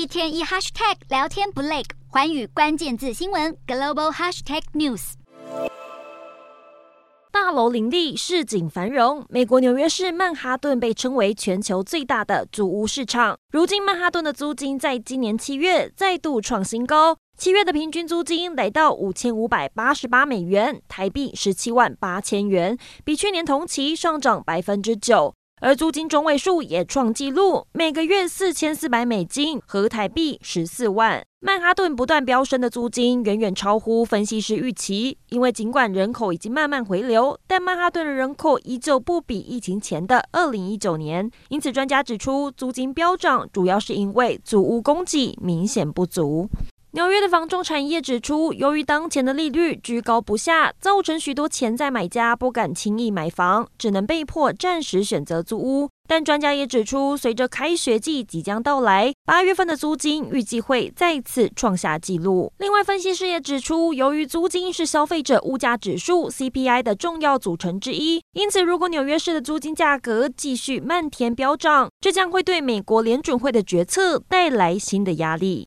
一天一 hashtag 聊天不累，寰宇关键字新闻 global hashtag news。大楼林立，市井繁荣。美国纽约市曼哈顿被称为全球最大的租屋市场。如今，曼哈顿的租金在今年七月再度创新高，七月的平均租金来到五千五百八十八美元，台币十七万八千元，比去年同期上涨百分之九。而租金中位数也创纪录，每个月四千四百美金，合台币十四万。曼哈顿不断飙升的租金远远超乎分析师预期，因为尽管人口已经慢慢回流，但曼哈顿的人口依旧不比疫情前的二零一九年。因此，专家指出，租金飙涨主要是因为租屋供给明显不足。纽约的房仲产业指出，由于当前的利率居高不下，造成许多潜在买家不敢轻易买房，只能被迫暂时选择租屋。但专家也指出，随着开学季即将到来，八月份的租金预计会再次创下纪录。另外，分析师也指出，由于租金是消费者物价指数 CPI 的重要组成之一，因此如果纽约市的租金价格继续漫天飙涨，这将会对美国联准会的决策带来新的压力。